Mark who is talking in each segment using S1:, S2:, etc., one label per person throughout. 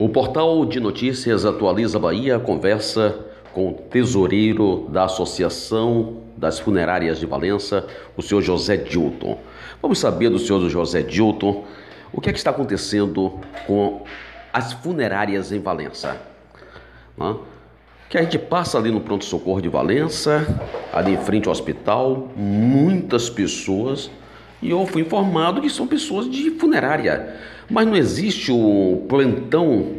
S1: O portal de notícias Atualiza Bahia conversa com o tesoureiro da Associação das Funerárias de Valença, o senhor José Dilton. Vamos saber do senhor José Dilton o que é que está acontecendo com as funerárias em Valença. Né? Que a gente passa ali no pronto-socorro de Valença, ali em frente ao hospital, muitas pessoas, e eu fui informado que são pessoas de funerária mas não existe o plantão?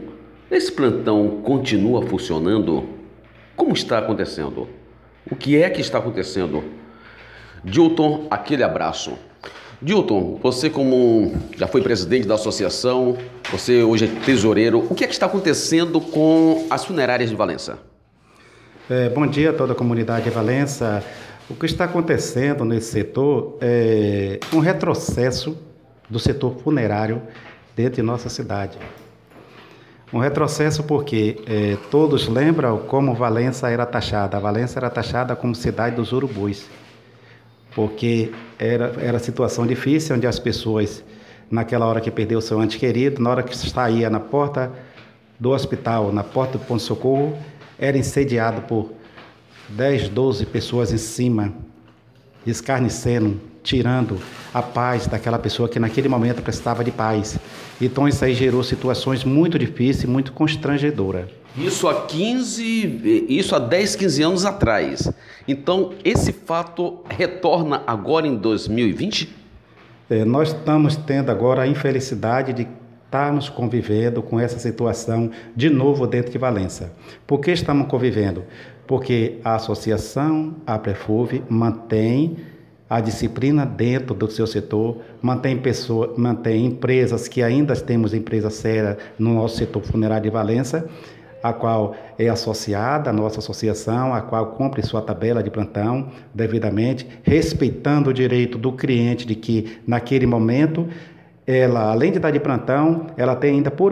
S1: Esse plantão continua funcionando? Como está acontecendo? O que é que está acontecendo? Dilton, aquele abraço. Dilton, você como já foi presidente da associação, você hoje é tesoureiro, o que é que está acontecendo com as funerárias de Valença?
S2: É, bom dia a toda a comunidade de Valença. O que está acontecendo nesse setor é um retrocesso do setor funerário dentro de nossa cidade. Um retrocesso porque é, todos lembram como Valença era taxada. A Valença era taxada como cidade dos urubus, porque era, era situação difícil onde as pessoas, naquela hora que perdeu seu ente querido, na hora que saía na porta do hospital, na porta do ponto-socorro, era insediado por 10, 12 pessoas em cima, escarnecendo, tirando a paz daquela pessoa que naquele momento precisava de paz. Então isso aí gerou situações muito difíceis, muito constrangedoras.
S1: Isso há 15, isso há 10, 15 anos atrás. Então esse fato retorna agora em 2020?
S2: É, nós estamos tendo agora a infelicidade de estarmos convivendo com essa situação de novo dentro de Valença. Por que estamos convivendo? Porque a associação, a Prefuv, mantém a disciplina dentro do seu setor, mantém, pessoa, mantém empresas que ainda temos empresa séria no nosso setor funerário de Valença, a qual é associada à nossa associação, a qual cumpre sua tabela de plantão devidamente, respeitando o direito do cliente de que naquele momento ela, além de estar de plantão, ela tem ainda por,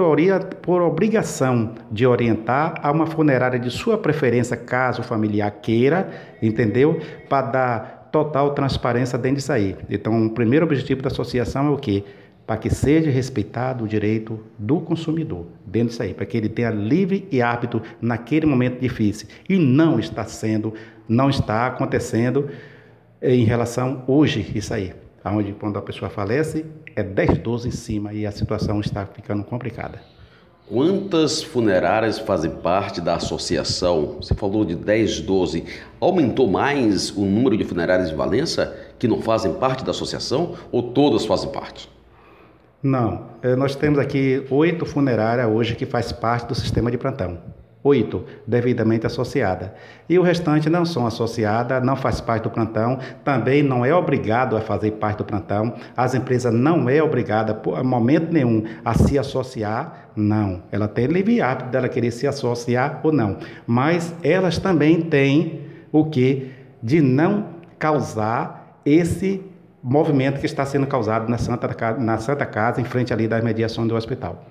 S2: por obrigação de orientar a uma funerária de sua preferência, caso o familiar queira, entendeu? Para dar total transparência dentro disso aí. Então, o primeiro objetivo da associação é o quê? Para que seja respeitado o direito do consumidor dentro disso aí, para que ele tenha livre e hábito naquele momento difícil. E não está sendo, não está acontecendo em relação hoje isso aí. Onde quando a pessoa falece, é 10, 12 em cima e a situação está ficando complicada.
S1: Quantas funerárias fazem parte da associação? Você falou de 10, 12. Aumentou mais o número de funerárias de Valença que não fazem parte da associação ou todas fazem parte?
S2: Não, eh, nós temos aqui oito funerárias hoje que faz parte do sistema de plantão. Oito, devidamente associada. E o restante não são associadas, não faz parte do plantão, também não é obrigado a fazer parte do plantão. As empresas não é obrigada, por momento nenhum, a se associar, não. Ela tem livre hábito dela querer se associar ou não. Mas elas também têm o que? De não causar esse movimento que está sendo causado na Santa, na Santa Casa, em frente ali da mediação do hospital.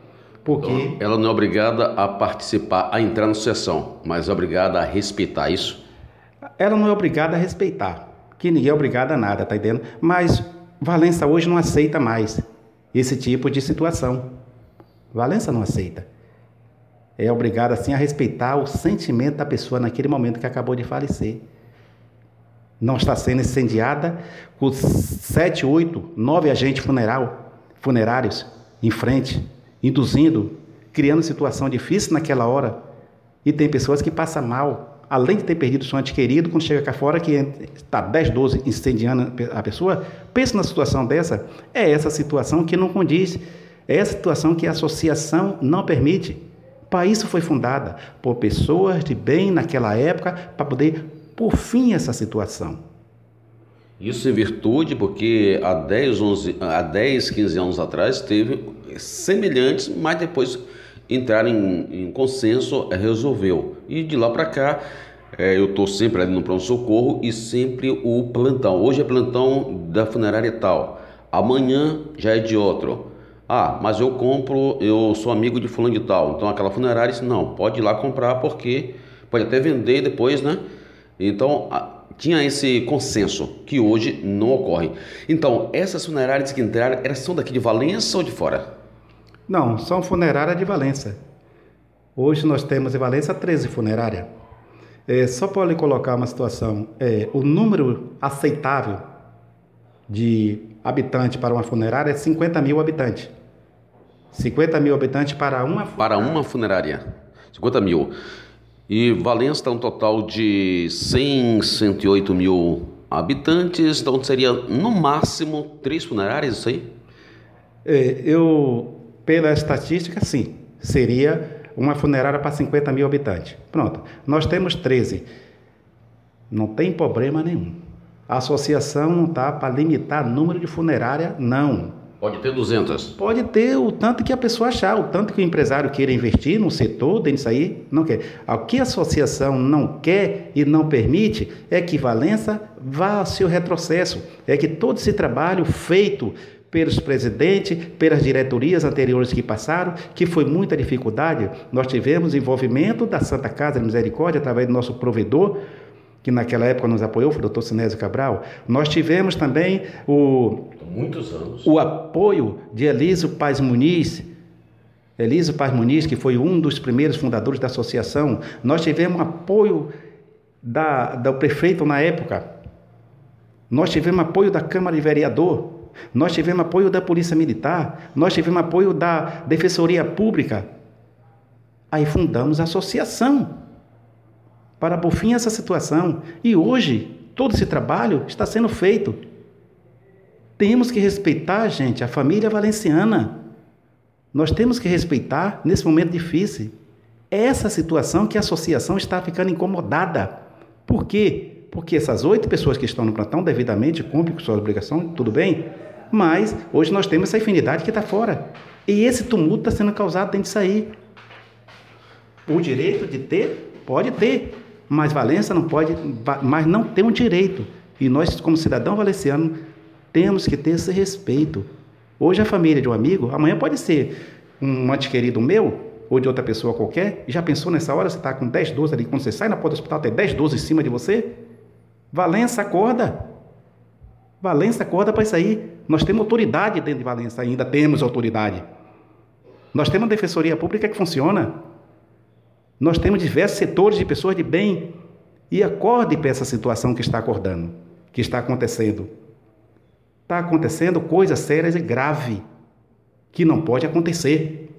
S1: Porque ela não é obrigada a participar, a entrar na associação, mas é obrigada a respeitar isso?
S2: Ela não é obrigada a respeitar, que ninguém é obrigado a nada, tá entendendo? Mas Valença hoje não aceita mais esse tipo de situação. Valença não aceita. É obrigada assim a respeitar o sentimento da pessoa naquele momento que acabou de falecer. Não está sendo incendiada com sete, oito, nove agentes funeral, funerários em frente induzindo, criando situação difícil naquela hora. E tem pessoas que passam mal, além de ter perdido seu ente querido, quando chega cá fora, que está 10, 12 incendiando a pessoa, pensa na situação dessa. É essa situação que não condiz, é essa situação que a associação não permite. Para isso foi fundada por pessoas de bem naquela época, para poder por fim essa situação.
S1: Isso em virtude, porque há 10, 11, há 10 15 anos atrás teve semelhantes, mas depois entraram em, em consenso, é, resolveu. E de lá para cá, é, eu estou sempre ali no pronto-socorro e sempre o plantão. Hoje é plantão da funerária tal, amanhã já é de outro. Ah, mas eu compro, eu sou amigo de fulano de tal. Então aquela funerária disse, não, pode ir lá comprar porque pode até vender depois, né? Então, tinha esse consenso que hoje não ocorre. Então, essas funerárias que entraram, elas são daqui de Valença ou de fora?
S2: Não, são funerárias de Valença. Hoje nós temos em Valença 13 funerárias. É, só para lhe colocar uma situação, é, o número aceitável de habitantes para uma funerária é 50 mil habitantes. 50 mil habitantes para uma
S1: funerária. Para uma funerária. 50 mil. E Valença está um total de 100, 108 mil habitantes, então seria no máximo três funerárias, isso aí?
S2: É, eu, pela estatística, sim. Seria uma funerária para 50 mil habitantes. Pronto. Nós temos 13. Não tem problema nenhum. A associação não está para limitar número de funerária, não.
S1: Pode ter 200.
S2: Pode ter o tanto que a pessoa achar, o tanto que o empresário queira investir no setor, dentro disso aí, não quer. O que a associação não quer e não permite é que Valença vá ao seu retrocesso. É que todo esse trabalho feito pelos presidentes, pelas diretorias anteriores que passaram, que foi muita dificuldade. Nós tivemos envolvimento da Santa Casa de Misericórdia através do nosso provedor, que naquela época nos apoiou, foi o doutor Sinésio Cabral. Nós tivemos também o,
S1: Muitos anos.
S2: o apoio de Elísio Paz Muniz, Elísio Paz Muniz, que foi um dos primeiros fundadores da associação. Nós tivemos apoio da, do prefeito na época. Nós tivemos apoio da Câmara de Vereador. Nós tivemos apoio da Polícia Militar. Nós tivemos apoio da Defensoria Pública. Aí fundamos a associação para por fim essa situação. E hoje, todo esse trabalho está sendo feito. Temos que respeitar, gente, a família valenciana. Nós temos que respeitar nesse momento difícil. Essa situação que a associação está ficando incomodada. Por quê? Porque essas oito pessoas que estão no plantão devidamente cumprem com suas obrigações, tudo bem, mas hoje nós temos essa infinidade que está fora. E esse tumulto está sendo causado dentro disso aí. O direito de ter, pode ter, mas Valença não pode, mas não tem um direito. E nós, como cidadão valenciano, temos que ter esse respeito. Hoje a família de um amigo, amanhã pode ser um ante querido meu ou de outra pessoa qualquer. Já pensou nessa hora? Você está com 10, 12 ali, quando você sai na porta do hospital, tem 10, 12 em cima de você? Valença, acorda. Valença, acorda para isso aí. Nós temos autoridade dentro de Valença, ainda temos autoridade. Nós temos uma defensoria pública que funciona. Nós temos diversos setores de pessoas de bem e acorde para essa situação que está acordando, que está acontecendo. Está acontecendo coisas sérias e graves que não pode acontecer.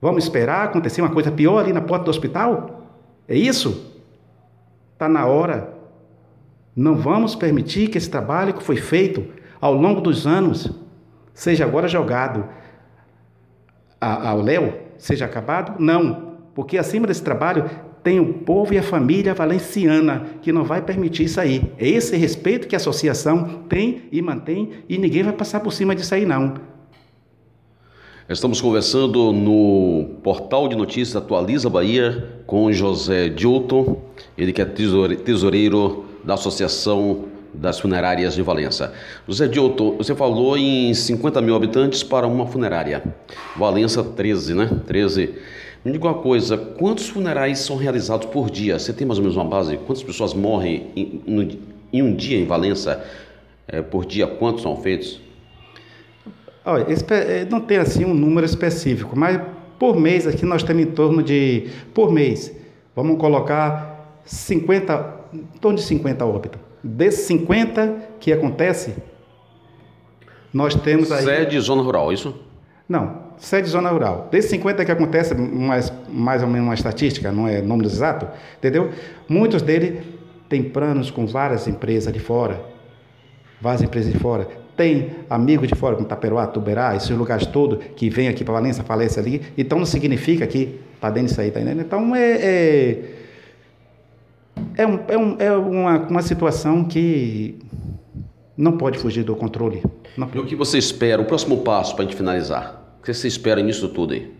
S2: Vamos esperar acontecer uma coisa pior ali na porta do hospital? É isso? Está na hora. Não vamos permitir que esse trabalho que foi feito ao longo dos anos seja agora jogado ao léu, seja acabado? Não. Porque acima desse trabalho tem o povo e a família valenciana que não vai permitir isso aí. É esse respeito que a associação tem e mantém e ninguém vai passar por cima disso aí não.
S1: Estamos conversando no portal de notícias Atualiza Bahia com José Dilton, ele que é tesoureiro da Associação das Funerárias de Valença. José Dilton, você falou em 50 mil habitantes para uma funerária. Valença 13, né? 13. Me diga uma coisa, quantos funerais são realizados por dia? Você tem mais ou menos uma base? Quantas pessoas morrem em, no, em um dia em Valença? É, por dia, quantos são feitos?
S2: Olha, é, não tem assim um número específico, mas por mês aqui nós temos em torno de, por mês, vamos colocar 50, em torno de 50 óbitos. Desses 50 que acontece, nós temos aí...
S1: Sede zona rural, isso?
S2: Não, sede zona rural. Desses 50 que acontece, mais, mais ou menos uma estatística, não é número exato, entendeu? Muitos deles têm planos com várias empresas de fora, várias empresas de fora. Tem amigos de fora, como Taperoá, Tuberá, esses lugares todos, que vêm aqui para Valença, falece ali. Então não significa que está dentro disso aí, tá entendendo? Então é, é, é, um, é, um, é uma, uma situação que não pode fugir do controle.
S1: Não. E o que você espera, o próximo passo para a gente finalizar? O que você espera nisso tudo aí?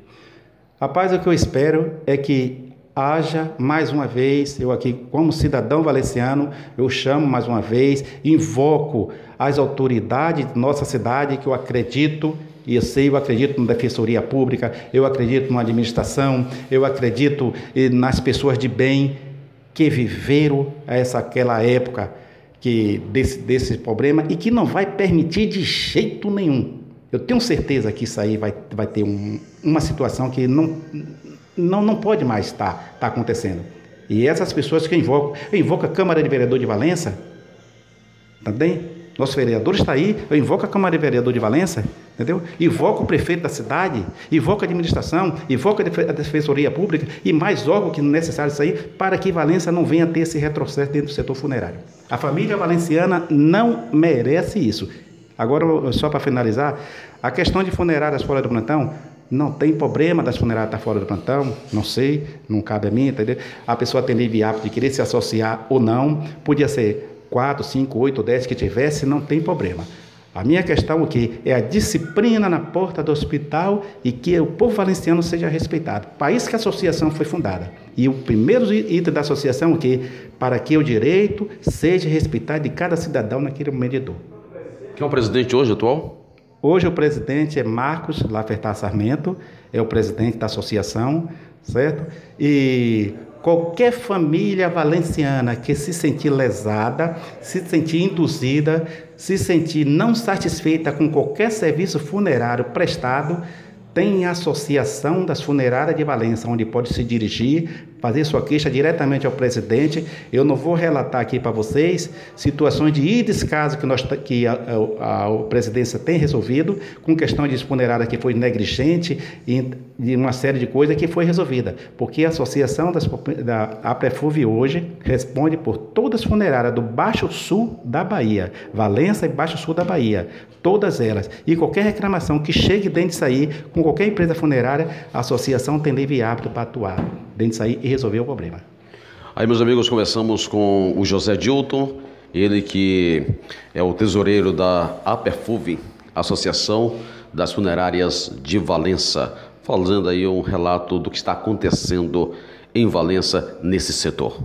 S2: Rapaz, o que eu espero é que haja mais uma vez, eu aqui como cidadão valenciano, eu chamo mais uma vez, invoco as autoridades de nossa cidade que eu acredito e eu sei, eu acredito na defensoria pública, eu acredito na administração, eu acredito nas pessoas de bem que viveram essa aquela época que desse, desse problema e que não vai permitir de jeito nenhum. Eu tenho certeza que isso aí vai, vai ter um, uma situação que não, não, não pode mais estar tá, tá acontecendo. E essas pessoas que invocam, eu invoco a Câmara de Vereador de Valença, também, nosso vereador está aí, eu invoco a Câmara de Vereador de Valença, entendeu? Invoco o prefeito da cidade, invoco a administração, invoco a Defensoria Pública e mais órgãos que necessário sair para que Valença não venha ter esse retrocesso dentro do setor funerário. A família valenciana não merece isso. Agora, só para finalizar, a questão de funerárias fora do plantão, não tem problema das funerárias estar fora do plantão, não sei, não cabe a mim, entendeu? A pessoa tem livre hábito de querer se associar ou não, podia ser 4, 5, 8, 10 que tivesse, não tem problema. A minha questão aqui é a disciplina na porta do hospital e que o povo valenciano seja respeitado. País que a associação foi fundada. E o primeiro item da associação é que para que o direito seja respeitado de cada cidadão naquele momento de dor.
S1: Quem é o presidente hoje atual?
S2: Hoje o presidente é Marcos Lafertar Sarmento, é o presidente da associação, certo? E Qualquer família valenciana que se sentir lesada, se sentir induzida, se sentir não satisfeita com qualquer serviço funerário prestado, tem a Associação das Funerárias de Valença, onde pode se dirigir fazer sua queixa diretamente ao presidente. Eu não vou relatar aqui para vocês situações de descaso que, nós, que a, a, a, presidência tem resolvido, com questão de funerária que foi negligente e de uma série de coisas que foi resolvida. Porque a Associação das, da APREFUV hoje responde por todas as funerárias do Baixo Sul da Bahia, Valença e Baixo Sul da Bahia, todas elas. E qualquer reclamação que chegue dentro disso aí, com qualquer empresa funerária, a associação tem livre apto para atuar dentro disso aí e resolver o problema.
S1: Aí, meus amigos, começamos com o José Dilton, ele que é o tesoureiro da APERFUV, Associação das Funerárias de Valença, fazendo aí um relato do que está acontecendo em Valença nesse setor.